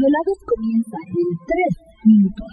Desvelados comienzan en 3 minutos.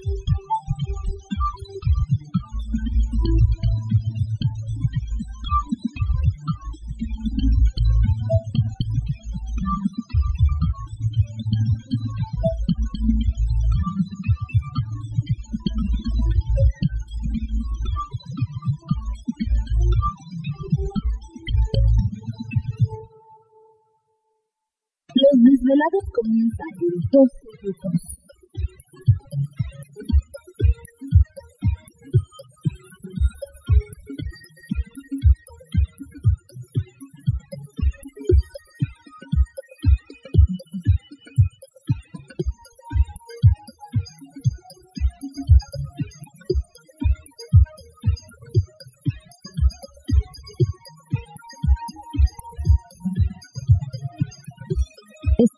Desvelados comienzan en 2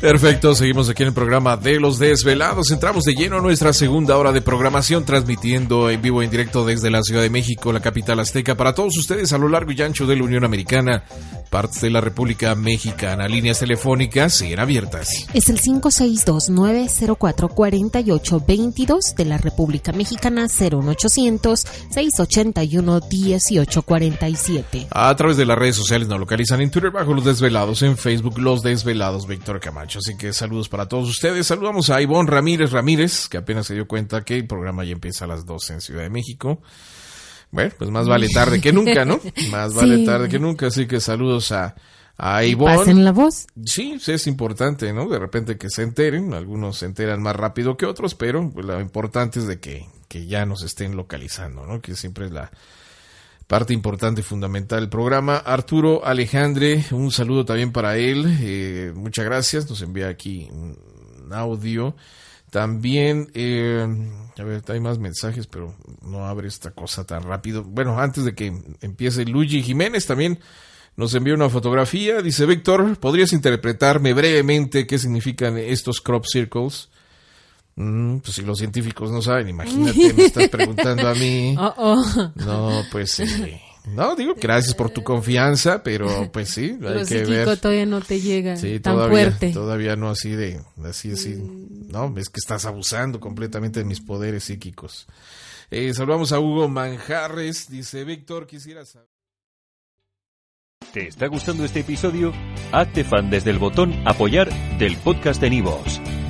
Perfecto, seguimos aquí en el programa de Los Desvelados. Entramos de lleno a nuestra segunda hora de programación, transmitiendo en vivo en directo desde la Ciudad de México, la capital azteca, para todos ustedes a lo largo y ancho de la Unión Americana, partes de la República Mexicana. Líneas telefónicas siguen abiertas. Es el 562-904-4822 de la República Mexicana, 01800-681-1847. A través de las redes sociales nos localizan en Twitter bajo Los Desvelados, en Facebook Los Desvelados, Víctor Camacho. Así que saludos para todos ustedes. Saludamos a Ivonne Ramírez Ramírez, que apenas se dio cuenta que el programa ya empieza a las 12 en Ciudad de México. Bueno, pues más vale tarde que nunca, ¿no? Más vale Sí. tarde que nunca. Así que saludos a, a Pasen Ivonne. la voz. Sí, sí, es importante, ¿no? De repente que se enteren. Algunos se enteran más rápido que otros, pero pues, lo importante es de que, que ya nos estén localizando, ¿no? Que siempre es la parte importante fundamental del programa. Arturo Alejandre, un saludo también para él. Eh, muchas gracias. Nos envía aquí un audio. También, eh, a ver, hay más mensajes, pero no abre esta cosa tan rápido. Bueno, antes de que empiece, Luigi Jiménez también nos envió una fotografía. Dice, Víctor, ¿podrías interpretarme brevemente qué significan estos crop circles? Mm, pues si los científicos no saben, imagínate, me estás preguntando a mí. Oh, oh. No, pues eh, no, digo, gracias por tu confianza, pero pues sí, hay Lo que psíquico ver. todavía no te llega Sí, tan todavía, fuerte. todavía no así de, así, así. No, es que estás abusando completamente de mis poderes psíquicos. Eh, saludamos a Hugo Manjarres, dice Víctor, quisiera saber. ¿Te está gustando este episodio? Hazte fan desde el botón Apoyar del podcast de Nivos.